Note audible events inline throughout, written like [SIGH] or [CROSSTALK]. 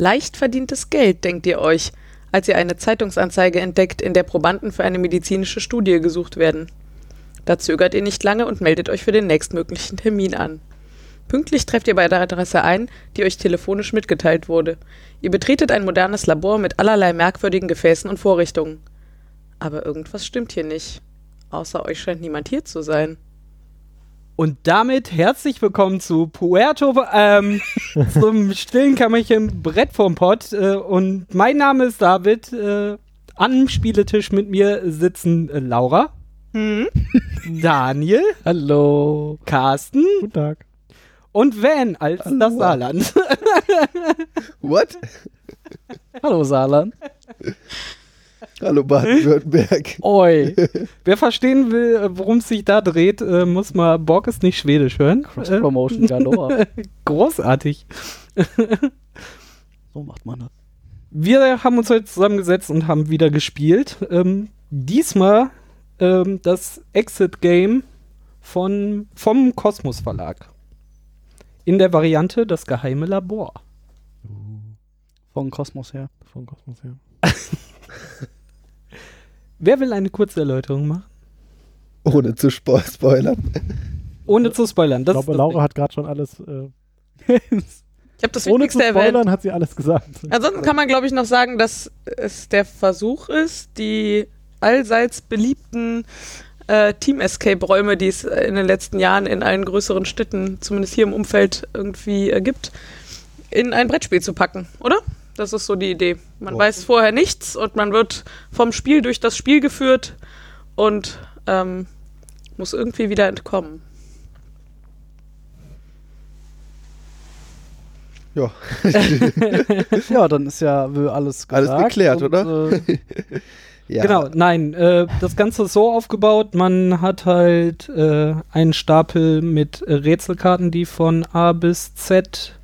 Leicht verdientes Geld, denkt ihr euch, als ihr eine Zeitungsanzeige entdeckt, in der Probanden für eine medizinische Studie gesucht werden. Da zögert ihr nicht lange und meldet euch für den nächstmöglichen Termin an. Pünktlich trefft ihr bei der Adresse ein, die euch telefonisch mitgeteilt wurde. Ihr betretet ein modernes Labor mit allerlei merkwürdigen Gefäßen und Vorrichtungen. Aber irgendwas stimmt hier nicht. Außer euch scheint niemand hier zu sein. Und damit herzlich willkommen zu Puerto, ähm, [LAUGHS] zum stillen Kammerchen Brett vom Pott. Äh, und mein Name ist David. Äh, am Spieletisch mit mir sitzen äh, Laura. Hm? [LAUGHS] Daniel. Hallo. Carsten. Guten Tag. Und Van als Hallo. das Saarland. What? Hallo Saarland. [LAUGHS] Hallo Baden-Württemberg. [LAUGHS] Oi. Wer verstehen will, äh, worum es sich da dreht, äh, muss mal Borg ist nicht schwedisch hören. Äh, Cross-Promotion galore. [LAUGHS] großartig. [LAUGHS] So macht man das. Wir haben uns heute zusammengesetzt und haben wieder gespielt. Ähm, diesmal ähm, das Exit-Game von, vom Kosmos Verlag. In der Variante Das geheime Labor. Von Kosmos her. Von Kosmos her. Wer will eine kurze Erläuterung machen? Ohne zu spo spoilern. Ohne zu spoilern. Ich Das glaube, Laura hat gerade schon alles. Äh, [LAUGHS] Ich habe das ohne Wichtigste zu erwähnt. spoilern hat sie alles gesagt. Ansonsten kann man, glaube ich, noch sagen, dass es der Versuch ist, die allseits beliebten äh, Team-Escape-Räume, die es in den letzten Jahren in allen größeren Städten, zumindest hier im Umfeld, irgendwie äh, gibt, in ein Brettspiel zu packen, oder? Das ist so die Idee. Man Ja. weiß vorher nichts und man wird vom Spiel durch das Spiel geführt und ähm, muss irgendwie wieder entkommen. Ja. [LAUGHS] Ja, dann ist ja alles Alles gesagt. geklärt, und, oder? Äh, [LAUGHS] ja. Genau, nein, äh, das Ganze ist so aufgebaut, man hat halt äh, einen Stapel mit Rätselkarten, die von A bis Z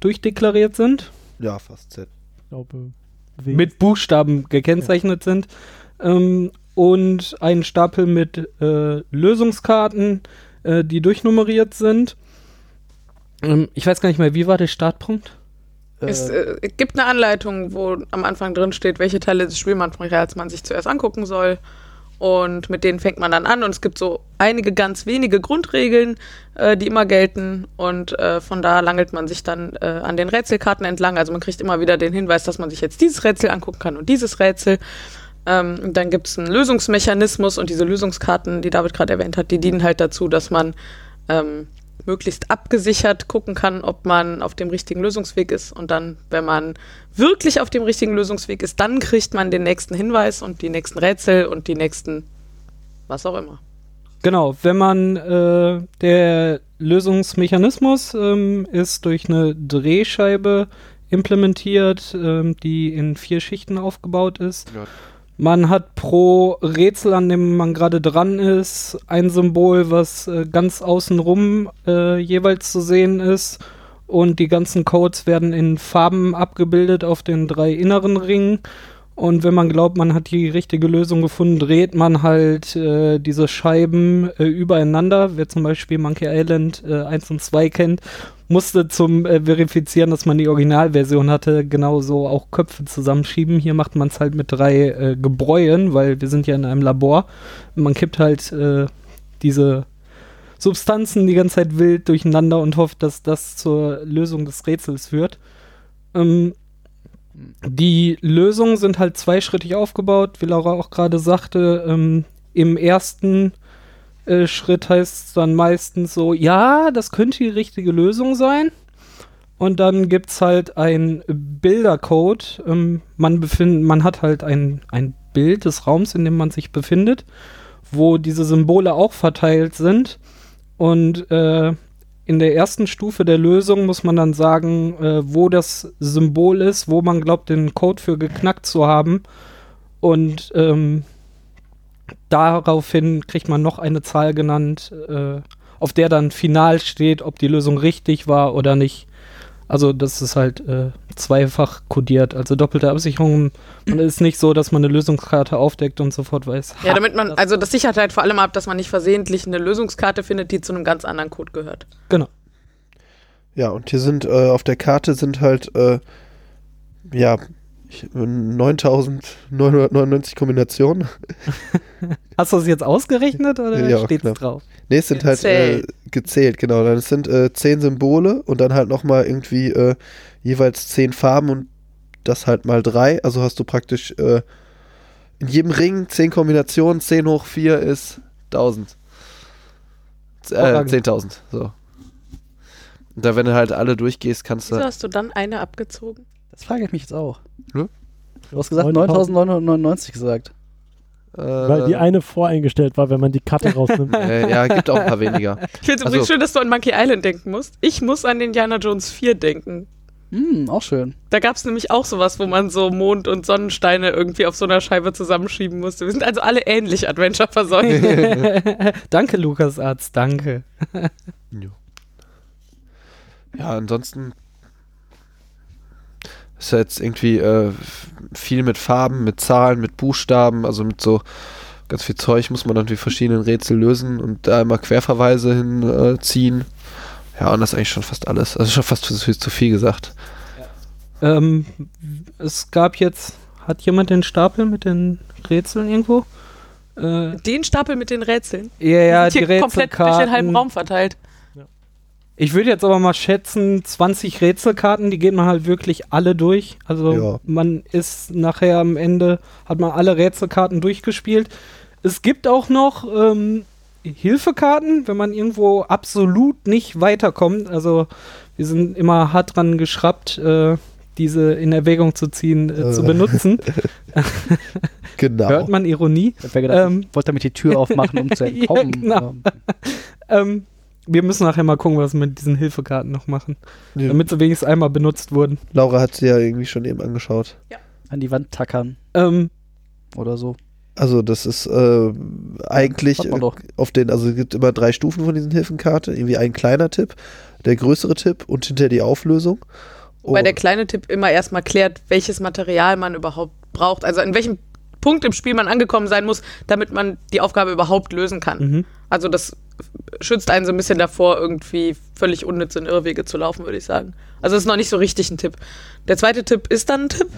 durchdeklariert sind, Ja, fast Z. Ich glaube, W. mit Buchstaben gekennzeichnet sind ähm, und einen Stapel mit äh, Lösungskarten, äh, die durchnummeriert sind. Ähm, ich weiß gar nicht mehr, wie war der Startpunkt? Es äh, äh, gibt eine Anleitung, wo am Anfang drin steht, welche Teile des Spielmaterials man sich zuerst angucken soll. Und mit denen fängt man dann an. Und es gibt so einige ganz wenige Grundregeln, äh, die immer gelten. Und äh, von da langelt man sich dann äh, an den Rätselkarten entlang. Also man kriegt immer wieder den Hinweis, dass man sich jetzt dieses Rätsel angucken kann und dieses Rätsel. Ähm, dann gibt es einen Lösungsmechanismus und diese Lösungskarten, die David gerade erwähnt hat, die dienen halt dazu, dass man ähm, möglichst abgesichert gucken kann, ob man auf dem richtigen Lösungsweg ist. Und dann, wenn man wirklich auf dem richtigen Lösungsweg ist, dann kriegt man den nächsten Hinweis und die nächsten Rätsel und die nächsten was auch immer. Genau, wenn man äh, der Lösungsmechanismus ähm, ist durch eine Drehscheibe implementiert, ähm, die in vier Schichten aufgebaut ist. Ja. Man hat pro Rätsel, an dem man gerade dran ist, ein Symbol, was äh, ganz außenrum äh, jeweils zu sehen ist. Und die ganzen Codes werden in Farben abgebildet auf den drei inneren Ringen. Und wenn man glaubt, man hat die richtige Lösung gefunden, dreht man halt äh, diese Scheiben äh, übereinander. Wer zum Beispiel Monkey Island äh, 1 und 2 kennt, musste zum äh, Verifizieren, dass man die Originalversion hatte, genauso auch Köpfe zusammenschieben. Hier macht man es halt mit drei äh, Gebräuen, weil wir sind ja in einem Labor. Man kippt halt äh, diese Substanzen die ganze Zeit wild durcheinander und hofft, dass das zur Lösung des Rätsels führt. Ähm, die Lösungen sind halt zweischrittig aufgebaut, wie Laura auch gerade sagte. Ähm, Im ersten äh, Schritt heißt es dann meistens so, ja, das könnte die richtige Lösung sein. Und dann gibt es halt einen Bildercode. Ähm, man, befind, man hat halt ein, ein Bild des Raums, in dem man sich befindet, wo diese Symbole auch verteilt sind. Und äh, in der ersten Stufe der Lösung muss man dann sagen, äh, wo das Symbol ist, wo man glaubt, den Code für geknackt zu haben. Und ähm, daraufhin kriegt man noch eine Zahl genannt, äh, auf der dann final steht, ob die Lösung richtig war oder nicht. Also das ist halt äh, zweifach kodiert, also doppelte Absicherung. Und es ist nicht so, dass man eine Lösungskarte aufdeckt und sofort weiß. Ja, damit man, das- also das sichert halt vor allem ab, dass man nicht versehentlich eine Lösungskarte findet, die zu einem ganz anderen Code gehört. Genau. Ja, und hier sind äh, auf der Karte sind halt äh, ja, 9999 Kombinationen. [LAUGHS] Hast du das jetzt ausgerechnet oder Ja, steht's knapp. drauf? Ne, es sind halt äh, Gezählt. genau. Dann es sind äh, zehn Symbole und dann halt nochmal irgendwie äh, jeweils zehn Farben und das halt mal drei. Also hast du praktisch äh, in jedem Ring zehn Kombinationen. 10 hoch 4 ist 1000. Z- Äh, Hervorragend. 10.000, so. Und da, wenn du halt alle durchgehst, kannst Wieso du. hast du dann eine abgezogen? Das frage ich mich jetzt auch. Hm? Du hast gesagt 9000, 9999 gesagt. Äh, Weil die eine voreingestellt war, wenn man die Karte rausnimmt. [LAUGHS] äh, ja, gibt auch ein paar weniger. Ich finde es Also- übrigens schön, dass du an Monkey Island denken musst. Ich muss an Indiana Jones 4 denken. Hm, auch schön. Da gab es nämlich auch sowas, wo man so Mond und Sonnensteine irgendwie auf so einer Scheibe zusammenschieben musste. Wir sind also alle ähnlich Adventure versäumt. [LAUGHS] [LAUGHS] danke, Lukas Arzt, danke. Ja, ansonsten ist ja jetzt irgendwie äh, viel mit Farben, mit Zahlen, mit Buchstaben, also mit so ganz viel Zeug muss man dann die verschiedenen Rätsel lösen und da immer Querverweise hinziehen. Äh, ja, und das ist eigentlich schon fast alles. Also schon fast zu, zu viel gesagt. Ähm, es gab jetzt, hat jemand den Stapel mit den Rätseln irgendwo? Äh, Den Stapel mit den Rätseln. ja, ja, sind die hier komplett durch den halben Rätselkarten. Raum verteilt. Ich würde jetzt aber mal schätzen, 20 Rätselkarten, die geht man halt wirklich alle durch. Also Ja. man ist nachher am Ende, hat man alle Rätselkarten durchgespielt. Es gibt auch noch ähm, Hilfekarten, wenn man irgendwo absolut nicht weiterkommt. Also wir sind immer hart dran geschraubt, äh, diese in Erwägung zu ziehen, äh, zu Äh. benutzen. [LAUGHS] Genau. Hört man Ironie? Ich gedacht, Ähm. ich wollte damit die Tür aufmachen, um zu [LAUGHS] Ja, entkommen. genau. Ähm, Ähm, wir müssen nachher mal gucken, was wir mit diesen Hilfekarten noch machen. Ja. Damit sie wenigstens einmal benutzt wurden. Laura hat sie ja irgendwie schon eben angeschaut. an die Wand tackern Ähm, oder so. Also das ist äh, eigentlich auf den, also es gibt immer drei Stufen von diesen Hilfenkarte. Irgendwie ein kleiner Tipp, der größere Tipp und hinter die Auflösung. Wobei Und- der kleine Tipp immer erstmal klärt, welches Material man überhaupt braucht. Also an welchem Punkt im Spiel man angekommen sein muss, damit man die Aufgabe überhaupt lösen kann. mhm. Also das schützt einen so ein bisschen davor, irgendwie völlig unnütz in Irrwege zu laufen, würde ich sagen. Also das ist noch nicht so richtig ein Tipp. Der zweite Tipp ist dann ein Tipp.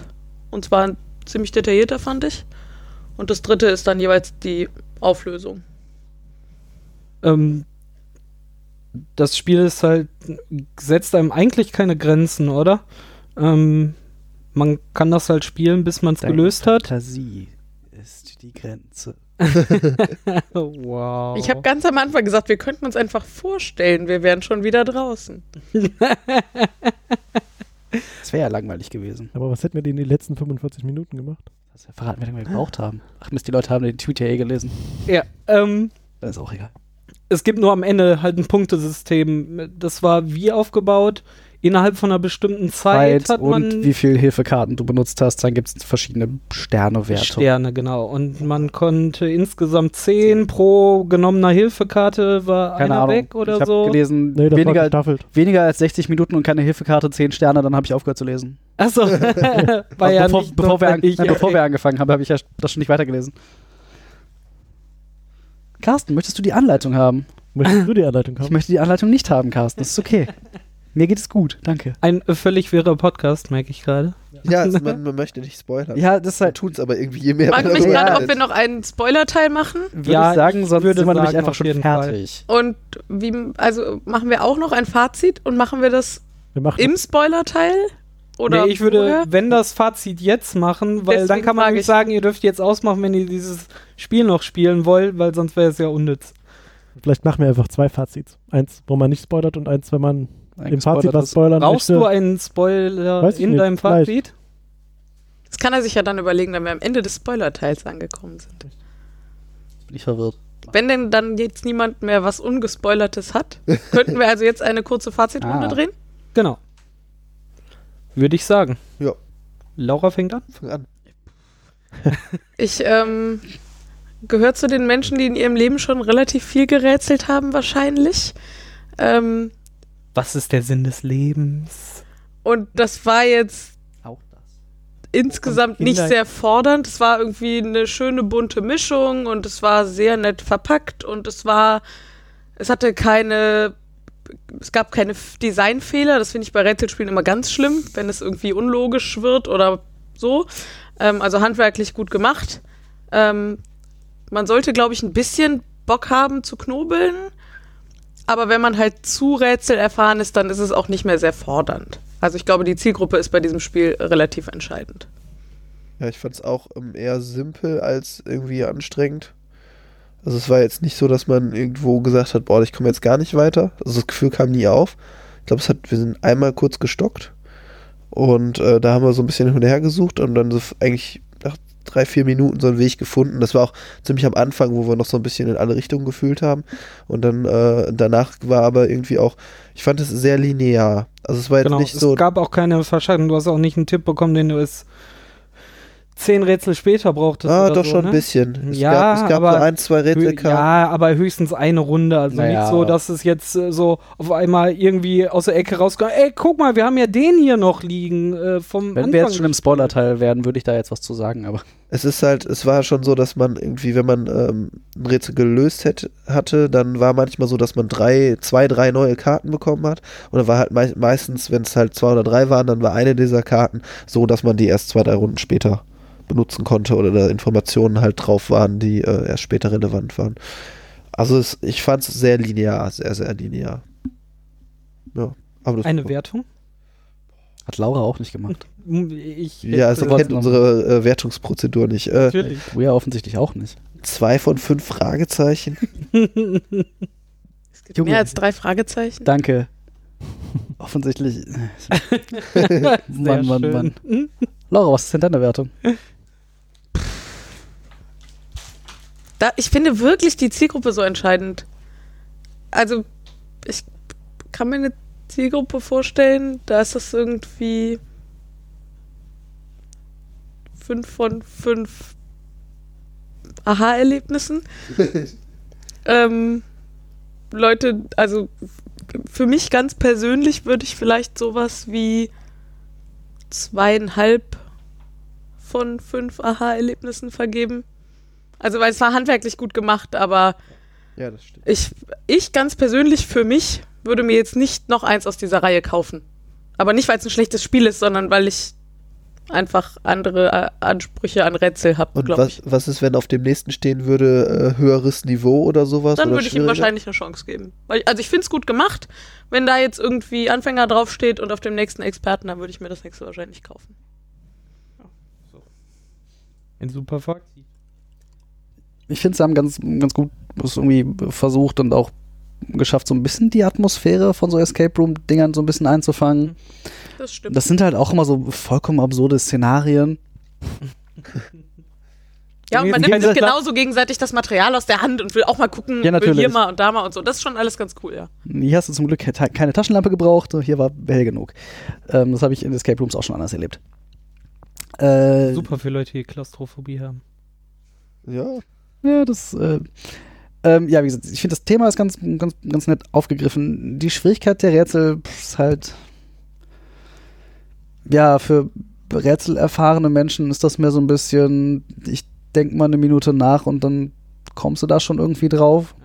Und zwar ein ziemlich detaillierter, fand ich. Und das dritte ist dann jeweils die Auflösung. ähm, das Spiel ist halt, setzt einem eigentlich keine Grenzen, oder? Ähm, man kann das halt spielen, bis man es gelöst hat. Fantasie ist die Grenze. [LAUGHS] wow. Ich habe ganz am Anfang gesagt, wir könnten uns einfach vorstellen, wir wären schon wieder draußen. [LAUGHS] Das wäre ja langweilig gewesen. Aber was hätten wir denn in den letzten 45 Minuten gemacht? Das ist ja verraten, wie lange wir gebraucht haben. Ach Mist, die Leute haben den Tweet ja eh gelesen. ja, ähm, Das ist auch egal. es gibt nur am Ende halt ein Punktesystem. Das war wie aufgebaut. Innerhalb von einer bestimmten Zeit, Zeit hat man und wie viele Hilfekarten du benutzt hast, dann gibt es verschiedene Sternewerte. Sterne, genau. Und man konnte insgesamt 10 pro genommener Hilfekarte, war Keine einer Ahnung. weg oder ich habe so. gelesen, Nee, weniger, weniger als 60 Minuten und keine Hilfekarte, 10 Sterne, dann habe ich aufgehört zu lesen. Achso, [LAUGHS] war Also ja bevor, nicht bevor, wir an, nein, bevor wir angefangen haben, habe ich ja das schon nicht weitergelesen. Carsten, möchtest du die Anleitung haben? Möchtest du die Anleitung Ich haben? möchte die Anleitung nicht haben, Carsten. Das ist okay. [LAUGHS] Mir geht es gut, danke. Ein völlig wirrer Podcast, merke ich gerade. Ja, also [LAUGHS] man, man möchte nicht spoilern. Ja, das Man halt, tut es aber irgendwie je mehr. Ich frage man mich gerade, ob wir noch einen Spoiler-Teil machen. würde Ja, ich sagen, sonst würde nämlich sagen, einfach schon Fall. fertig. Und wie, also machen wir auch noch ein Fazit und machen wir das Wir machen im Spoiler-Teil? Oder nee, ich würde, vorher? wenn das Fazit jetzt machen, weil dann Deswegen kann man nämlich ich. sagen, ihr dürft jetzt ausmachen, wenn ihr dieses Spiel noch spielen wollt, weil sonst wäre es ja unnütz. vielleicht machen wir einfach zwei Fazits. Eins, wo man nicht spoilert und eins, wenn man im Fazit was spoilern Brauchst möchte. du einen Spoiler in nicht, deinem vielleicht. Fazit? Das kann er sich ja dann überlegen, wenn wir am Ende des Spoiler-Teils angekommen sind. Bin ich verwirrt. Wenn denn dann jetzt niemand mehr was Ungespoilertes hat, könnten wir also jetzt eine kurze Fazitrunde Ah. drehen? Genau. Würde ich sagen. Ja. Laura fängt an. Fang an. [LAUGHS] Ich ähm, gehöre zu den Menschen, die in ihrem Leben schon relativ viel gerätselt haben, wahrscheinlich. Ähm, Was ist der Sinn des Lebens? und das war jetzt Auch das. insgesamt nicht sehr fordernd. Es war irgendwie eine schöne bunte Mischung und es war sehr nett verpackt und es war, es hatte keine es gab keine Designfehler. Das finde ich bei Rätselspielen immer ganz schlimm, wenn es irgendwie unlogisch wird oder so. Ähm, also handwerklich gut gemacht. Ähm, man sollte, glaube ich, ein bisschen Bock haben zu knobeln. Aber wenn man halt zu Rätsel erfahren ist, dann ist es auch nicht mehr sehr fordernd. Also ich glaube, die Zielgruppe ist bei diesem Spiel relativ entscheidend. Ja, ich fand es auch ähm, eher simpel als irgendwie anstrengend. Also es war jetzt nicht so, dass man irgendwo gesagt hat, boah, ich komme jetzt gar nicht weiter. Also das Gefühl kam nie auf. Ich glaube, es hat, wir sind einmal kurz gestockt und äh, da haben wir so ein bisschen hin und her gesucht und dann so eigentlich drei, vier Minuten so einen Weg gefunden. Das war auch ziemlich am Anfang, wo wir noch so ein bisschen in alle Richtungen gefühlt haben. Und dann äh, danach war aber irgendwie auch, ich fand es sehr linear. Also es war jetzt Genau, nicht es so. gab auch keine Verschaltung. Du hast auch nicht einen Tipp bekommen, den du es zehn Rätsel später brauchtest. Ah, oder doch so, schon ne? ein bisschen. Es Ja, gab, es gab aber so ein, zwei Rätselkarten. ja, aber höchstens eine Runde. Also Naja. nicht so, dass es jetzt äh, so auf einmal irgendwie aus der Ecke rauskommt. Ey, guck mal, wir haben ja den hier noch liegen äh, vom Wenn Anfang wir jetzt schon im Spoiler-Teil wären, würde ich da jetzt was zu sagen, aber Es ist halt, es war schon so, dass man irgendwie, wenn man ähm, ein Rätsel gelöst hätte, hatte, dann war manchmal so, dass man drei, zwei, drei neue Karten bekommen hat. Und dann war halt mei meistens, wenn es halt zwei oder drei waren, dann war eine dieser Karten so, dass man die erst zwei, drei Runden später benutzen konnte oder da Informationen halt drauf waren, die äh, erst später relevant waren. Also es, ich fand es sehr linear, sehr, sehr linear. Ja, aber das Eine Wertung? hat Laura auch nicht gemacht. [LAUGHS] Ich Ja, also kennt unsere äh, Wertungsprozedur nicht. Äh, natürlich. Du ja offensichtlich auch nicht. zwei von fünf Fragezeichen. [LAUGHS] Es gibt Junge. mehr als drei Fragezeichen. Danke. [LAUGHS] Offensichtlich. Sehr Mann, Mann. Mann. Laura, was ist denn deine Wertung? Da, ich finde wirklich die Zielgruppe so entscheidend. Also, ich kann mir eine Zielgruppe vorstellen, da ist das irgendwie fünf von fünf Aha-Erlebnissen. [LAUGHS] ähm, Leute, also für mich ganz persönlich würde ich vielleicht sowas wie zweieinhalb von fünf Aha-Erlebnissen vergeben. Also, weil es war handwerklich gut gemacht, aber Ja, das stimmt. ich, ich ganz persönlich für mich würde mir jetzt nicht noch eins aus dieser Reihe kaufen. Aber nicht, weil es ein schlechtes Spiel ist, sondern weil ich einfach andere äh, Ansprüche an Rätsel habe, Und was, ich. was ist, wenn auf dem nächsten stehen würde, äh, höheres Niveau oder sowas? Dann oder würde ich ihm wahrscheinlich eine Chance geben. Weil, also ich finde es gut gemacht. Wenn da jetzt irgendwie Anfänger draufsteht und auf dem nächsten Experten, dann würde ich mir das nächste wahrscheinlich kaufen. Ein super Fakt. Ich finde, sie haben ganz, ganz gut es irgendwie versucht und auch geschafft, so ein bisschen die Atmosphäre von so Escape Room-Dingern so ein bisschen einzufangen. Das stimmt. Das sind halt auch immer so vollkommen absurde Szenarien. [LAUGHS] ja, und man Im nimmt sich genauso gegenseitig das Material aus der Hand und will auch mal gucken, Ja, will hier mal und da mal und so. Das ist schon alles ganz cool, ja. Hier hast du zum Glück ke- keine Taschenlampe gebraucht, hier war hell genug. Ähm, das habe ich in Escape Rooms auch schon anders erlebt. Äh, Super für Leute, die Klaustrophobie haben. Ja, Ja, das, äh, ähm, ja, wie gesagt, ich finde das Thema ist ganz, ganz, ganz nett aufgegriffen. Die Schwierigkeit der Rätsel ist halt, ja, für rätselerfahrene Menschen ist das mehr so ein bisschen, ich denke mal eine Minute nach und dann kommst du da schon irgendwie drauf.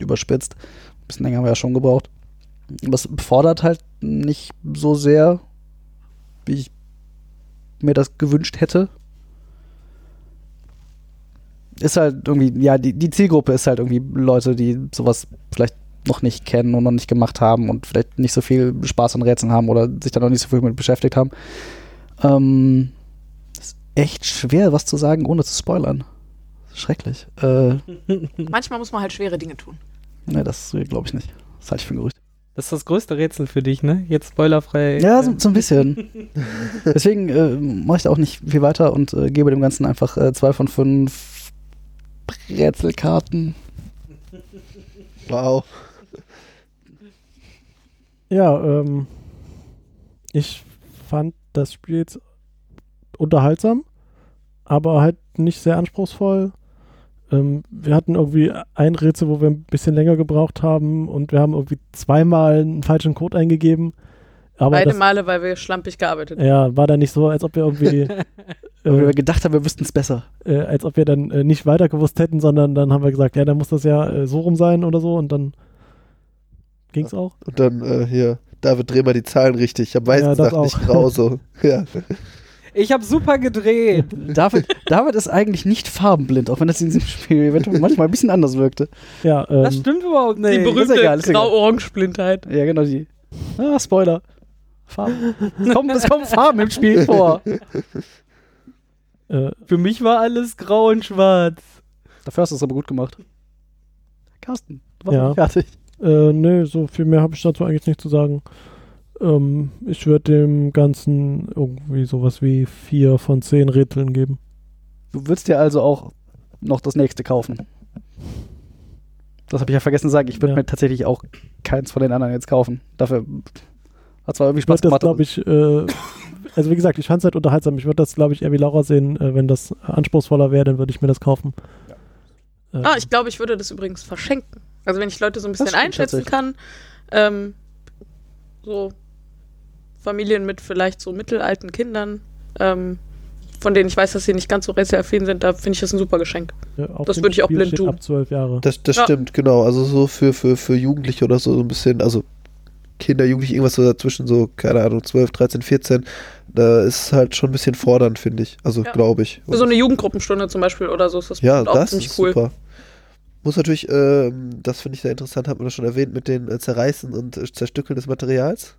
Überspitzt. Ein bisschen länger haben wir ja schon gebraucht. Aber fordert halt nicht so sehr, wie ich mir das gewünscht hätte ist halt irgendwie, ja, die, die Zielgruppe ist halt irgendwie Leute, die sowas vielleicht noch nicht kennen und noch nicht gemacht haben und vielleicht nicht so viel Spaß an Rätseln haben oder sich da noch nicht so viel mit beschäftigt haben. Ähm, ist echt schwer, was zu sagen, ohne zu spoilern. Schrecklich. Äh, [LAUGHS] Manchmal muss man halt schwere Dinge tun. ne, das glaube ich nicht. Das halte ich für ein Gerücht. Das ist das größte Rätsel für dich, ne? Jetzt spoilerfrei. Ja, so, so ein bisschen. Deswegen äh, mache ich da auch nicht viel weiter und äh, gebe dem Ganzen einfach äh, zwei von fünf Rätselkarten. wow. Ja, ähm, ich fand das Spiel jetzt unterhaltsam, aber halt nicht sehr anspruchsvoll. Ähm, wir hatten irgendwie ein Rätsel, wo wir ein bisschen länger gebraucht haben und wir haben irgendwie zweimal einen falschen Code eingegeben. Aber Beide das, Male, weil wir schlampig gearbeitet haben. ja, war da nicht so, als ob wir irgendwie, [LAUGHS] Weil wir äh, gedacht haben, wir wüssten es besser. äh, als ob wir dann äh, nicht weiter gewusst hätten, sondern dann haben wir gesagt, ja, dann muss das ja äh, so rum sein oder so und dann Ging's auch? Und dann äh, hier, David, dreh mal die Zahlen richtig. Ich habe weißen Ja, nicht auch. grau so. [LAUGHS] [LAUGHS] Ja. Ich habe super gedreht. David, David ist eigentlich nicht farbenblind, auch wenn das in diesem Spiel eventuell manchmal ein bisschen anders wirkte. Ja, ähm, Das stimmt überhaupt Die nicht. ist berühmte. Grau-Orange-Blindheit. Ja, genau die. Ah, Spoiler. Farben. [LAUGHS] Es kommen, es kommen Farben im Spiel vor. äh, Für mich war alles grau und schwarz. Dafür hast du es aber gut gemacht. Carsten, du warst Ja. nicht fertig. Äh, nö, so viel mehr habe ich dazu eigentlich nicht zu sagen. Ähm, ich würde dem Ganzen irgendwie sowas wie vier von zehn Rätseln geben. Du würdest dir also auch noch das nächste kaufen. Das habe ich ja vergessen zu sagen. Ich würde Ja. mir tatsächlich auch keins von den anderen jetzt kaufen. Dafür hat zwar irgendwie Ich würde Spaß das, gemacht. glaube ich, äh, [LAUGHS] also wie gesagt, ich fand es halt unterhaltsam. Ich würde das, glaube ich, eher wie Laura sehen. Äh, wenn das anspruchsvoller wäre, dann würde ich mir das kaufen. Äh, Ah, ich glaube, ich würde das übrigens verschenken. Also wenn ich Leute so ein bisschen einschätzen kann, ähm, so Familien mit vielleicht so mittelalten Kindern, ähm, von denen ich weiß, dass sie nicht ganz so rätselaffin sind, da finde ich das ein super Geschenk. ja, das würde ich auch blind tun. Ab zwölf Jahre. Das, das Ja. stimmt, genau. Also so für, für, für Jugendliche oder so, so ein bisschen, also Kinder, Jugendliche, irgendwas so dazwischen, so, keine Ahnung, 12, 13, 14, da ist halt schon ein bisschen fordernd, finde ich. Also Ja. glaube ich. So eine Jugendgruppenstunde zum Beispiel oder so ist das ja, auch das ziemlich ist cool. super. Muss natürlich, ähm, das finde ich sehr interessant, hat man das schon erwähnt, mit den äh, Zerreißen und äh, Zerstückeln des Materials.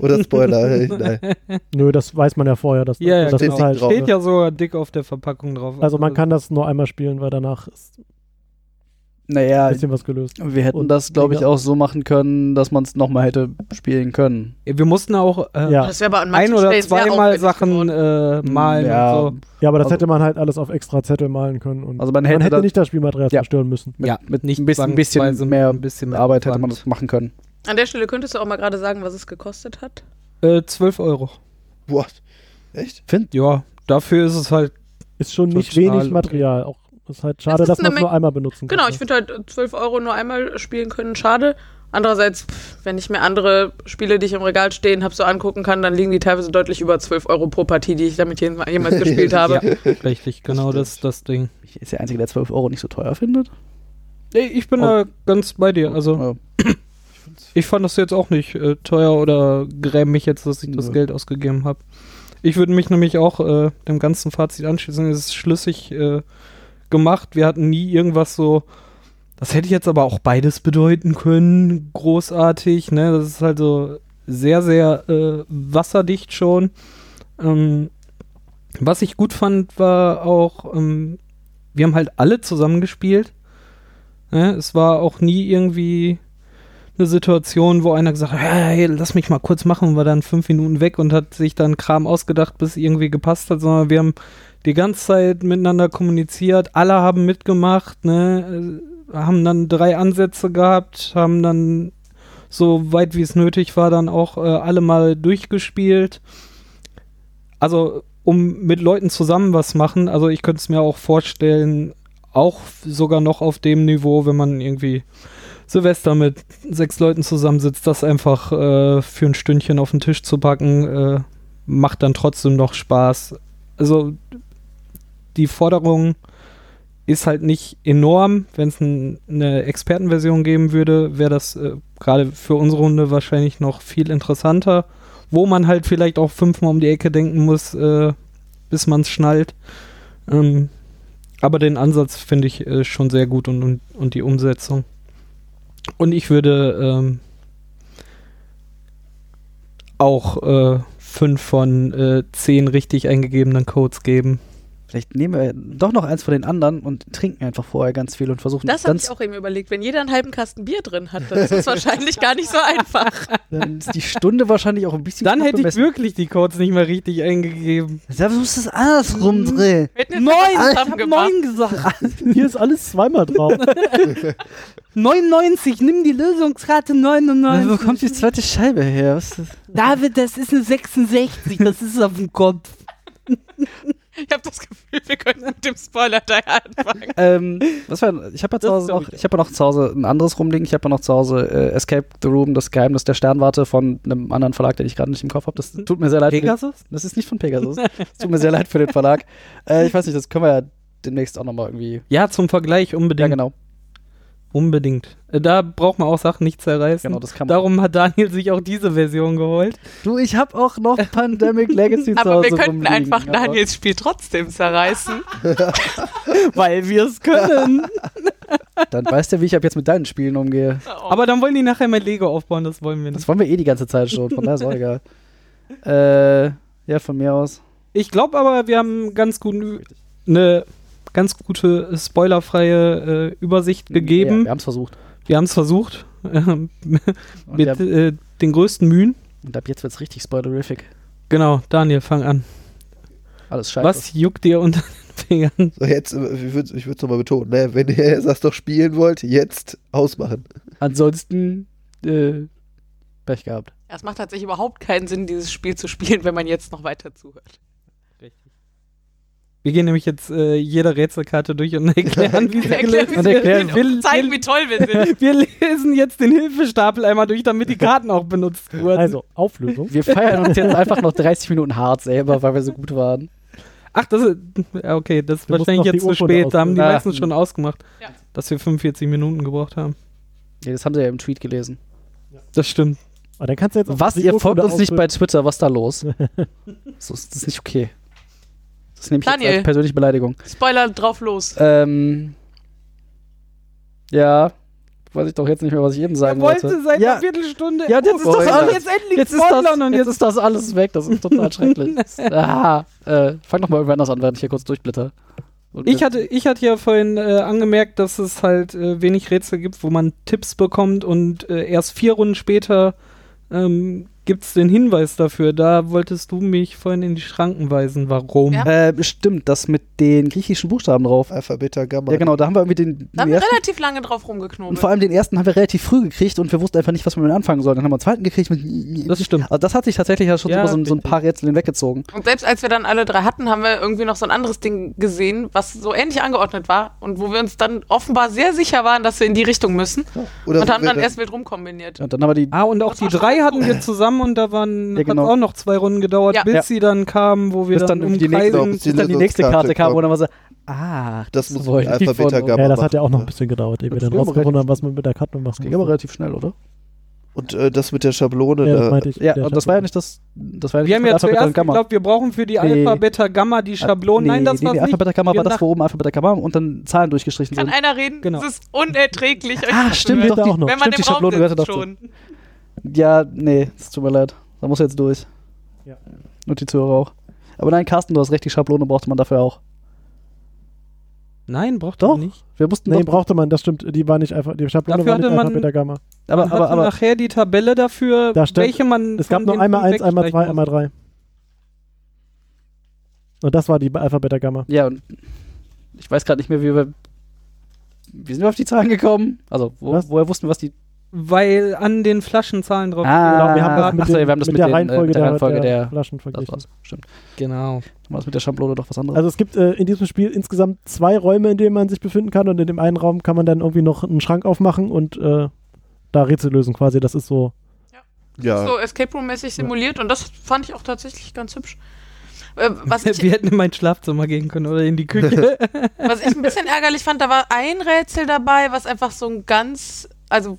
Oder Spoiler? [LAUGHS] Hey, Nein. Nö, das weiß man ja vorher. Dass, Ja, ja, das steht halt, drauf. Steht ja sogar dick auf der Verpackung drauf. also man kann das nur einmal spielen, weil danach ist naja, ein bisschen was gelöst. wir hätten Und das, glaube ich, auch so machen können, dass man es nochmal hätte spielen können. Wir mussten auch äh, Ja. Das wäre aber an ein oder zweimal Sachen äh, malen Ja, und so. Ja, aber das Also- hätte man halt alles auf extra Zettel malen können. Und Also man man hätte hätte das- nicht das Spielmaterial Ja. zerstören müssen. Mit, Ja, mit nicht ein bisschen, ein bisschen mehr ein bisschen mit Arbeit hätte Aufwand. man das machen können. An der Stelle könntest du auch mal gerade sagen, was es gekostet hat. Äh, 12 Euro. What? Echt? Ja, dafür ist es halt. Ist schon nicht wenig. Material. Auch ist halt schade, ist dass man es nur einmal benutzen kann. Genau, ich finde halt äh, 12 Euro nur einmal spielen können, schade. Andererseits, pff, wenn ich mir andere Spiele, die ich im Regal stehen habe, so angucken kann, dann liegen die teilweise deutlich über 12 Euro pro Partie, die ich damit je- jemals gespielt [LAUGHS] habe. Ja, richtig, genau das ist das Ding. Ich ist der Einzige, der 12 Euro nicht so teuer findet. Nee, ich bin Oh. da ganz bei dir. Also, Ja. [CLEARS THROAT] ich fand das jetzt auch nicht äh, teuer oder gräme mich jetzt, dass ich das. Geld ausgegeben habe. Ich würde mich nämlich auch äh, dem ganzen Fazit anschließen. Es ist schlüssig äh, gemacht. Wir hatten nie irgendwas so. Das hätte jetzt aber auch beides bedeuten können. Großartig, ne? Das ist halt so sehr, sehr äh, wasserdicht schon. Ähm, was ich gut fand, war auch, ähm, wir haben halt alle zusammengespielt. Ne? Es war auch nie irgendwie eine Situation, wo einer gesagt hat, hey, lass mich mal kurz machen, und war dann fünf Minuten weg und hat sich dann Kram ausgedacht, bis irgendwie gepasst hat, sondern wir haben die ganze Zeit miteinander kommuniziert, alle haben mitgemacht, ne, äh, haben dann drei Ansätze gehabt, haben dann so weit wie es nötig war, dann auch äh, alle mal durchgespielt. Also, um mit Leuten zusammen was machen, also ich könnte es mir auch vorstellen, auch sogar noch auf dem Niveau, wenn man irgendwie Silvester mit sechs Leuten zusammensitzt, das einfach äh, für ein Stündchen auf den Tisch zu packen, äh, macht dann trotzdem noch Spaß. Also die Forderung ist halt nicht enorm. Wenn es ein, eine Expertenversion geben würde, wäre das äh, gerade für unsere Runde wahrscheinlich noch viel interessanter, wo man halt vielleicht auch fünfmal um die Ecke denken muss, äh, bis man es schnallt. Ähm, aber den Ansatz finde ich äh, schon sehr gut und, und, und die Umsetzung. Und ich würde ähm, auch äh, fünf von äh, zehn richtig eingegebenen Codes geben. Vielleicht nehmen wir doch noch eins von den anderen und trinken einfach vorher ganz viel und versuchen Das habe ganz ich auch eben überlegt. Wenn jeder einen halben Kasten Bier drin hat, dann ist es wahrscheinlich gar nicht so einfach. [LAUGHS] dann ist die Stunde wahrscheinlich auch ein bisschen Dann hätte ich bemessen. wirklich die Codes nicht mehr richtig eingegeben. Da musst du es andersrum drehen. Wir hätten jetzt Neun! einfach Ich hab zusammengemacht. neun gesagt. [LAUGHS] Hier ist alles zweimal drauf. [LAUGHS] 99, nimm die Lösungskarte Wo 99. kommt die zweite Scheibe her? Was ist das? David, das ist eine 66, das ist auf dem Kopf. Ich habe das Gefühl, wir können mit dem Spoiler da anfangen. ähm, was war, ich habe ja, zu Das Hause noch, ich hab ja noch zu Hause ein anderes rumliegen. Ich habe ja noch zu Hause äh, Escape the Room, das Geheimnis der Sternwarte von einem anderen Verlag, den ich gerade nicht im Kopf habe. Das tut mir sehr leid. den- Pegasus? Das ist nicht von Pegasus. Es tut mir sehr leid für den Verlag. Äh, ich weiß nicht, das können wir ja demnächst auch nochmal irgendwie. Ja, zum Vergleich unbedingt. Ja, genau. Unbedingt. Äh, Da braucht man auch Sachen nicht zerreißen. Genau, das kann man. Darum hat Daniel sich auch diese Version geholt. Du, ich habe auch noch Pandemic Legacy zu Aber Hause wir könnten einfach aber- Daniels Spiel trotzdem zerreißen. [LAUGHS] Weil wir es können. [LAUGHS] Dann weißt du, wie ich ab jetzt mit deinen Spielen umgehe. Aber dann wollen die nachher mein Lego aufbauen, das wollen wir Das nicht. wollen wir eh die ganze Zeit schon, von daher ist auch [LAUGHS] egal. Äh, ja, von mir aus. Ich glaube aber, wir haben ganz gut eine ganz gute äh, spoilerfreie äh, Übersicht Ja, gegeben. wir haben es versucht. wir haben es versucht. [LAUGHS] mit ab, äh, den größten Mühen. und ab jetzt wird's richtig spoilerific. Genau, Daniel, fang an. Alles scheiße. Was juckt dir unter den Fingern? So, jetzt, äh, ich würde es nochmal betonen, ne? wenn ihr das doch spielen wollt, jetzt ausmachen. Ansonsten, äh, Pech gehabt. Ja, es macht tatsächlich überhaupt keinen Sinn, dieses Spiel zu spielen, wenn man jetzt noch weiter zuhört. Wir gehen nämlich jetzt äh, jede Rätselkarte durch und [LAUGHS] erklären, wie sie erklären, Und erklären, wir zeigen, wie toll wir sind. [LAUGHS] Wir lesen jetzt den Hilfestapel einmal durch, damit die Karten auch benutzt wurden. Also, Auflösung. Wir feiern uns jetzt einfach noch 30 Minuten hart selber, weil wir so gut waren. Ach, das ist. ja, Okay, das ist Wir wahrscheinlich jetzt zu spät. Da haben die meisten schon ausgemacht, Ja. dass wir 45 Minuten gebraucht haben. Ja, das haben sie ja im Tweet gelesen. Das stimmt. Aber dann kannst du jetzt auch Was, ihr folgt uns nicht bei. Twitter, was ist da los? so [LAUGHS] ist das ist nicht okay. Das nehme ich jetzt Daniel. als persönliche Beleidigung. Spoiler drauf los. Ähm, ja, weiß ich doch jetzt nicht mehr, was ich eben sagen Er wollte wollte. seit ja, einer Viertelstunde. Ja, jetzt ist das alles- jetzt endlich jetzt ist, das, spoilern und jetzt jetzt ist das alles weg, das ist total schrecklich. [LAUGHS] ah, äh, fang doch mal irgendwann anders an, während ich hier kurz durchblätter. Und Ich hatte, ich hatte ja vorhin äh, angemerkt, dass es halt äh, wenig Rätsel gibt, wo man Tipps bekommt und äh, erst vier Runden später ähm, gibt es den Hinweis dafür. Da wolltest du mich vorhin in die Schranken weisen. Warum? Ja. äh, stimmt, das mit den griechischen Buchstaben drauf. Alpha, Beta, Gamma. Ja, genau, da haben wir irgendwie den, Da haben wir relativ lange drauf und rumgeknobelt. vor allem den ersten haben wir relativ früh gekriegt und wir wussten einfach nicht, was wir mit anfangen sollen. Dann haben wir den zweiten gekriegt mit. Das stimmt. Also das hat sich tatsächlich ja schon Ja, über so, ein- so ein paar Rätsel hinweggezogen. Und selbst als wir dann alle drei hatten, haben wir irgendwie noch so ein anderes Ding gesehen, was so ähnlich angeordnet war und wo wir uns dann offenbar sehr sicher waren, dass wir in die Richtung müssen Oder und haben dann da- erst wild rumkombiniert. Und dann haben wir die. Ah, und auch die drei hatten wir zusammen und da waren Ja, genau. auch noch zwei Runden gedauert, Ja. bis Ja. sie dann kamen, wo wir Bis dann, dann die nächste- bis dann die nächste Karte kam, wo kommt. dann war so, ah, Das muss wollte Alpha, Beta. Gamma Ja, das hat ja auch noch ein bisschen gedauert, ehe wir Das dann rausgefunden haben, was man mit der Karte machen Das ging aber relativ schnell, oder? Und äh, das mit der Schablone, Ja, das da, meinte ich. Ja, und das war ja nicht das. Das war ja nicht Wir haben das ja mit Alpha, Beta zuerst geglaubt, wir brauchen für die Nee. Alpha, Beta, Gamma die Schablonen. Nein, das nee, war's nee, nicht. Alpha, Beta, Gamma Wir war das, wo oben Alpha, Beta, Gamma und dann Zahlen durchgestrichen Kann sind. einer reden? Genau. Es ist unerträglich. Ah, stimmt, doch, die, auch noch. Wenn man stimmt, die Schablone gehörte dazu. schon. Ja, nee, es tut mir leid. Da muss jetzt durch. Ja. Und die Zuhörer auch. Aber nein, Carsten, du hast recht, die Schablone brauchte man dafür auch. Nein, braucht Doch. er nicht. Wir mussten Nee, doch, brauchte man, das stimmt, die war nicht einfach, die Schablone Dafür war nicht einfach man- Beta Gamma. aber, man aber, hatte aber, nachher die Tabelle dafür, Da stand- welche man Es gab nur einmal eins, einmal zwei, einmal drei. Und das war die Alpha Beta Gamma. ja, und ich weiß gerade nicht mehr, wie wir. Wie sind wir auf die Zahlen gekommen? Also, wo, woher wussten wir, was die. Weil an den Flaschen Zahlen drauf Ah, Genau, wir haben das mit, ach wir haben das mit, mit der den, äh, Reihenfolge der der, Reihenfolge der, der- Flaschen Das verglichen. war's. Stimmt. Genau. War das mit der Schablone doch was anderes. Also es gibt äh, in diesem Spiel insgesamt zwei Räume, in denen man sich befinden kann und in dem einen Raum kann man dann irgendwie noch einen Schrank aufmachen und äh, da Rätsel lösen quasi. Das ist so. ja. So Escape Room-mäßig simuliert und das fand ich auch tatsächlich ganz hübsch. Äh, was, [LAUGHS] ich, Wir hätten in mein Schlafzimmer gehen können oder in die Küche. [LAUGHS] was ich ein bisschen ärgerlich fand, da war ein Rätsel dabei, was einfach so ein ganz, also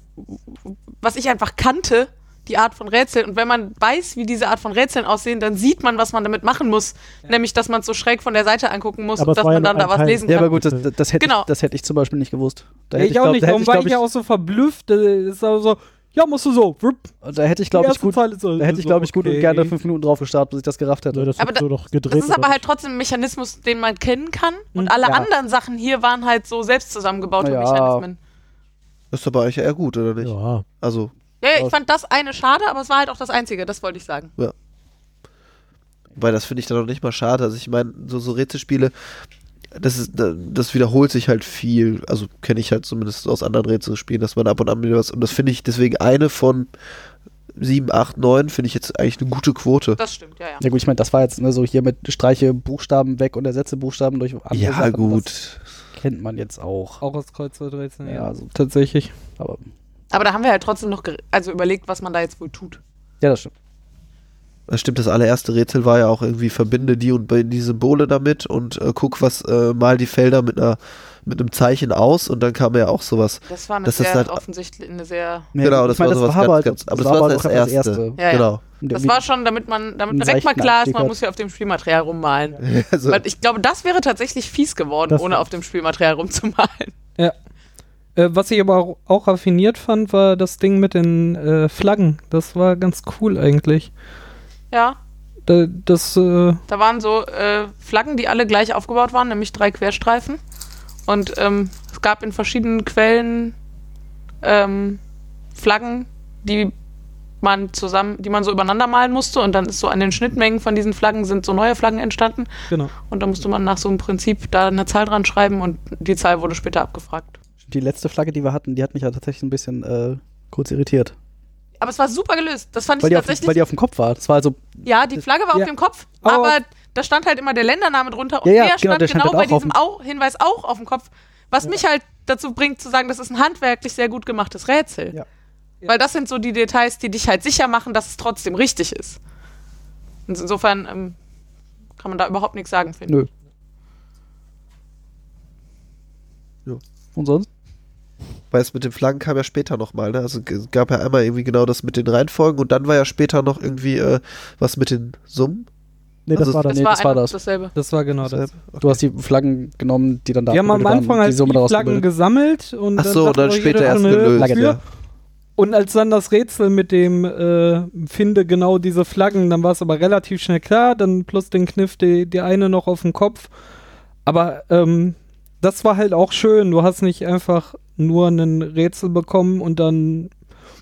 was ich einfach kannte, die Art von Rätseln. Und wenn man weiß, wie diese Art von Rätseln aussehen, dann sieht man, was man damit machen muss. Nämlich, dass man es so schräg von der Seite angucken muss Aber und dass ja man dann da was Teil. lesen ja, kann. aber gut, das, das, das, hätte Genau. ich, das hätte ich zum Beispiel nicht gewusst. Da ich, hätte auch glaub- nicht, da ich, war ich ja auch so verblüfft. äh, ist auch so, ja, musst du so. Da hätte ich, glaube ich, gut, da hätte ich, glaube ich, gut und okay. gerne fünf Minuten drauf gestartet, bis ich das gerafft hätte. Nö, das Aber da- so doch gedreht. Das ist aber halt trotzdem ein Mechanismus, den man kennen kann. Und Mhm. alle Ja. anderen Sachen hier waren halt so selbst zusammengebaute Ja. Mechanismen. Ist aber eigentlich eher gut, oder nicht? Ja. Also, Ja, ja, ich fand das eine schade, aber es war halt auch das Einzige, das wollte ich sagen. weil das finde ich dann noch nicht mal schade. Also ich meine, so, so Rätselspiele, das ist, das wiederholt sich halt viel. Also kenne ich halt zumindest aus anderen Rätselspielen, dass man ab und an wieder was. Und das finde ich deswegen eine von sieben, acht, neun finde ich jetzt eigentlich eine gute Quote. Das stimmt, ja, ja. Ja gut, ich meine, das war jetzt ne, so hier mit Streiche Buchstaben weg und ersetze Buchstaben durch andere Ja, Sachen. gut. Das kennt man jetzt auch. Auch aus Kreuzworträtseln. Ja, also, Tatsächlich. aber Aber da haben wir halt trotzdem noch also überlegt, was man da jetzt wohl tut. ja, das stimmt. Das stimmt, das allererste Rätsel war ja auch irgendwie verbinde die und die Symbole damit und äh, guck, was äh, mal die Felder mit einer mit einem Zeichen aus und dann kam ja auch sowas. Das war eine Das sehr halt- offensichtlich eine sehr. Ja, genau, ich das war sowas war ganz, halt- ganz, aber das, war war halt das, auch erste. erste. Ja, ja. Das war schon, damit man, damit direkt mal klar ist, man muss ja auf dem Spielmaterial rummalen. [LAUGHS] Also, Weil ich glaube, das wäre tatsächlich fies geworden, Das- ohne auf dem Spielmaterial rumzumalen. [LAUGHS] Äh, was ich aber auch, auch raffiniert fand, war das Ding mit den äh, Flaggen. Das war ganz cool eigentlich. Ja, Da, das, äh, da waren so äh, Flaggen, die alle gleich aufgebaut waren, nämlich drei Querstreifen. Und ähm, es gab in verschiedenen Quellen ähm, Flaggen, die man zusammen, die man so übereinander malen musste und dann ist so an den Schnittmengen von diesen Flaggen sind so neue Flaggen entstanden genau. und da musste man nach so einem Prinzip da eine Zahl dran schreiben und die Zahl wurde später abgefragt. Die letzte Flagge, die wir hatten, die hat mich ja tatsächlich ein bisschen äh, kurz irritiert. Aber es war super gelöst. Das fand Weil ich die, auf, tatsächlich. weil die auf dem Kopf war. Das war also, ja, die Flagge war Ja. auf dem Kopf, Aber- aber da stand halt immer der Ländername drunter und Ja, ja, der genau, stand der genau, stand bei halt auch auf diesem dem- Au Hinweis auch auf dem Kopf. Was mich halt dazu bringt zu sagen, das ist ein handwerklich sehr gut gemachtes Rätsel. Ja. Weil das sind so die Details, die dich halt sicher machen, dass es trotzdem richtig ist. Und insofern ähm, kann man da überhaupt nichts sagen, finde ich. nö. Und sonst? weil es mit den Flaggen kam ja später nochmal, ne? Also es gab ja einmal irgendwie genau das mit den Reihenfolgen und dann war ja später noch irgendwie äh, was mit den Summen. Nee, das Also war dann Das nee, war, das war das. dasselbe. Das war genau das. Du hast die Flaggen genommen, die dann da Wir haben am Anfang waren, halt die, Flaggen gesammelt und Ach so, sagt und dann später erst gelöst. Flagge, ja. Und als dann das Rätsel mit dem äh, finde genau diese Flaggen, dann war es aber relativ schnell klar, dann plus den Kniff die, die eine noch auf dem Kopf. Aber ähm, das war halt auch schön. Du hast nicht einfach nur ein Rätsel bekommen und dann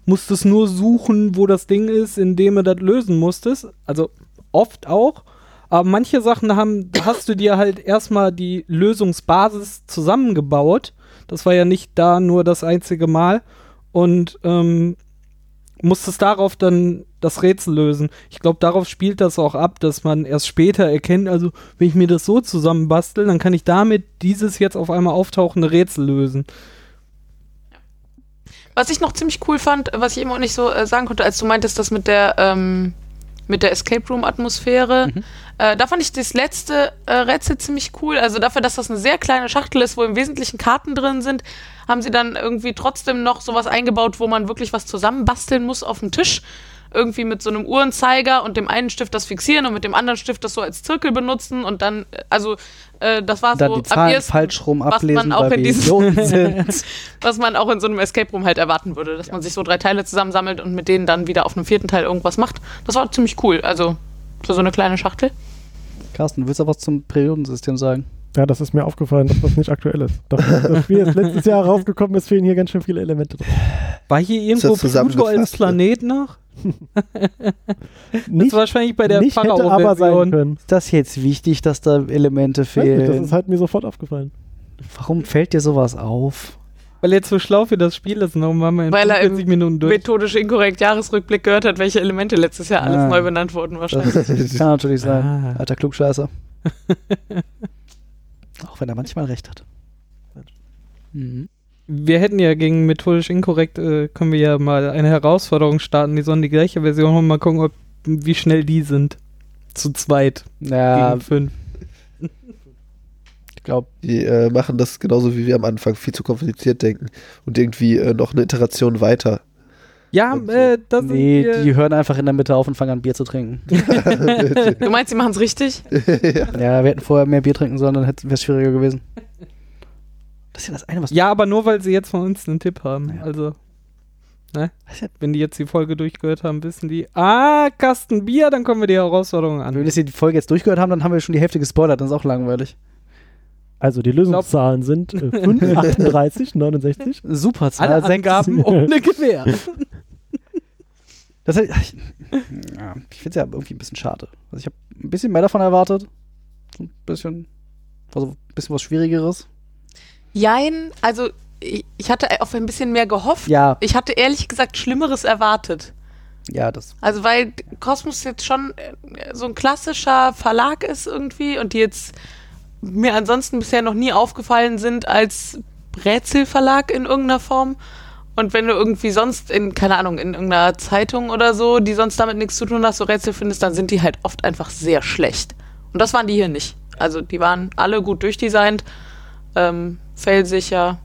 musstest nur suchen, wo das Ding ist, indem du das lösen musstest. Also oft auch. Aber manche Sachen haben, hast du dir halt erstmal die Lösungsbasis zusammengebaut. Das war ja nicht da nur das einzige Mal. Und ähm, musstest darauf dann das Rätsel lösen. Ich glaube, darauf spielt das auch ab, dass man erst später erkennt, also wenn ich mir das so zusammenbastel, dann kann ich damit dieses jetzt auf einmal auftauchende Rätsel lösen. Was ich noch ziemlich cool fand, was ich eben auch nicht so äh, sagen konnte, als du meintest, das mit der, ähm, mit der Escape Room-Atmosphäre, Mhm. äh, da fand ich das letzte äh, Rätsel ziemlich cool. Also dafür, dass das eine sehr kleine Schachtel ist, wo im Wesentlichen Karten drin sind, haben sie dann irgendwie trotzdem noch sowas eingebaut, wo man wirklich was zusammenbasteln muss auf dem Tisch. Irgendwie mit so einem Uhrenzeiger und dem einen Stift das fixieren und mit dem anderen Stift das so als Zirkel benutzen und dann, äh, also äh, das war Dann so die Zahlen falsch rum was ablesen, man auch in [LAUGHS] sind. was man auch in so einem Escape Room halt erwarten würde, dass man sich so drei Teile zusammensammelt und mit denen dann wieder auf einem vierten Teil irgendwas macht. Das war ziemlich cool. Also für so eine kleine Schachtel. Carsten, willst du was zum Periodensystem sagen? Ja, das ist mir aufgefallen, dass das nicht aktuell ist. Dafür, dass das Spiel jetzt letztes Jahr rausgekommen ist, fehlen hier ganz schön viele Elemente drin. War hier irgendwo das Pluto als ne? Planet noch? Das Nicht, ist wahrscheinlich bei der nicht hätte aber sein können. Ist das jetzt wichtig, dass da Elemente Weiß nicht, das fehlen? ist halt mir sofort aufgefallen. Warum fällt dir sowas auf? Weil er zu schlau für das Spiel ist. Noch waren wir in Weil er 45 im Minuten durch. Methodisch inkorrekt Jahresrückblick gehört hat, welche Elemente letztes Jahr alles Ah. neu benannt wurden wahrscheinlich. Das kann natürlich sein. Ah. Alter Klugscheißer. [LAUGHS] Auch wenn er manchmal recht hat. Mhm. Wir hätten ja gegen methodisch inkorrekt, äh, können wir ja mal eine Herausforderung starten. Die sollen die gleiche Version holen, mal gucken, ob, wie schnell die sind. Zu zweit Ja, gegen fünf. ich glaube, Die äh, machen das genauso wie wir am Anfang viel zu kompliziert denken und irgendwie äh, noch eine Iteration weiter. Ja, Und so. äh, das nee, wir- die hören einfach in der Mitte auf und fangen an, Bier zu trinken. [LAUGHS] [LAUGHS] Du meinst, sie machen es richtig? ja, wir hätten vorher mehr Bier trinken sollen, dann wäre es schwieriger gewesen. Das ist ja das eine, was ja, aber nur weil sie jetzt von uns einen Tipp haben. Ja. Also, ne? Ja- Wenn die jetzt die Folge durchgehört haben, wissen die, ah, Kasten Bier, dann kommen wir die Herausforderung Wenn wir an. das hier die Folge jetzt durchgehört haben, dann haben wir schon die Hälfte gespoilert, dann ist auch langweilig. Also die Lösungszahlen sind äh, 5, 38, 69. Super Zahl. Alle sechs. Angaben ohne Gewehr. Das, ich ja, ich finde es ja irgendwie ein bisschen schade. Also ich habe ein bisschen mehr davon erwartet. So ein bisschen, also ein bisschen was Schwierigeres. Jein, also ich, ich hatte auf ein bisschen mehr gehofft. Ja, Ich hatte ehrlich gesagt Schlimmeres erwartet. ja, das. Also weil Kosmos jetzt schon äh, so ein klassischer Verlag ist irgendwie und die jetzt mir ansonsten bisher noch nie aufgefallen sind als Rätselverlag in irgendeiner Form. Und wenn du irgendwie sonst in, keine Ahnung, in irgendeiner Zeitung oder so, die sonst damit nichts zu tun hast, so Rätsel findest, dann sind die halt oft einfach sehr schlecht. Und das waren die hier nicht. Also die waren alle gut durchdesignt, ähm, failsicher,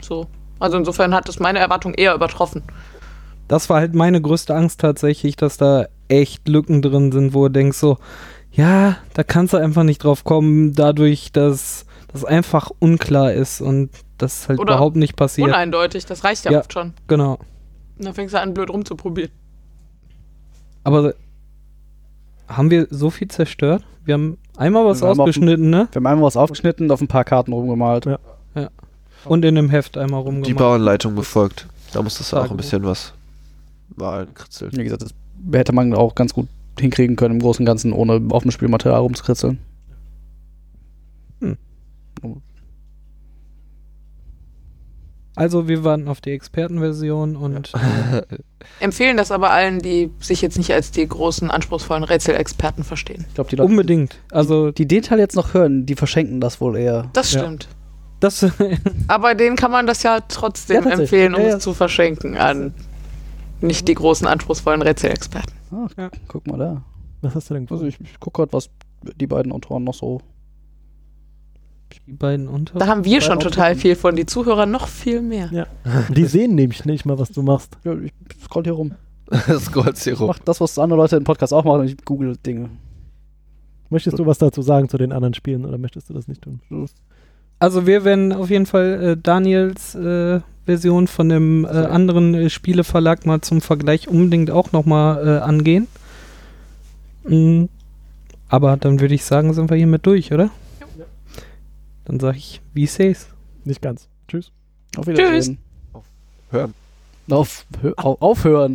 so. Also insofern hat es meine Erwartung eher übertroffen. Das war halt meine größte Angst tatsächlich, dass da echt Lücken drin sind, wo du denkst so, ja, da kannst du einfach nicht drauf kommen, dadurch, dass das einfach unklar ist und das halt Oder überhaupt nicht passiert. Uneindeutig, das reicht ja, Ja. oft schon. Genau. Und dann fängst du an, blöd rumzuprobieren. Aber haben wir so viel zerstört? Wir haben einmal was Wir ausgeschnitten, ne? Wir haben einmal was aufgeschnitten, auf ein paar Karten rumgemalt. Ja. Und in dem Heft einmal rumgemacht. Die Bauanleitung befolgt. Da musstest du auch ein bisschen was malen, kritzeln. Wie gesagt, das hätte man auch ganz gut hinkriegen können im Großen und Ganzen, ohne auf dem Spielmaterial rumzukritzeln. Also wir warten auf die Expertenversion und [LAUGHS] Empfehlen das aber allen, die sich jetzt nicht als die großen, anspruchsvollen Rätselexperten verstehen. Ich glaube, die Leute, unbedingt. Also die Detail jetzt noch hören, die verschenken das wohl eher. Das Ja. stimmt. das [LAUGHS] Aber denen kann man das ja trotzdem Ja, empfehlen, um Ja, ja. es zu verschenken an nicht die großen, anspruchsvollen Rätselexperten. Ach, Ja. guck mal da. Was hast du denn Also ich, ich gucke gerade, was die beiden Autoren noch so. die beiden unter. Da haben wir schon Beiden total Autoren. viel von, die Zuhörer noch viel mehr. Ja. [LAUGHS] Die sehen nämlich nicht mal, was du machst. Ja, ich scroll hier rum. [LAUGHS] Scrollt hier Ich rum. mach das, was andere Leute im Podcast auch machen, und ich google Dinge. Möchtest du was dazu sagen zu den anderen Spielen oder möchtest du das nicht tun? Also wir werden auf jeden Fall äh, Daniels äh, Version von dem äh, anderen äh, Spieleverlag mal zum Vergleich unbedingt auch nochmal äh, angehen. Mm, aber dann würde ich sagen, sind wir hiermit durch, oder? Dann sage ich, wie seh's? Nicht ganz. Tschüss. Auf Wiedersehen. Hören. Auf, hö- au- aufhören.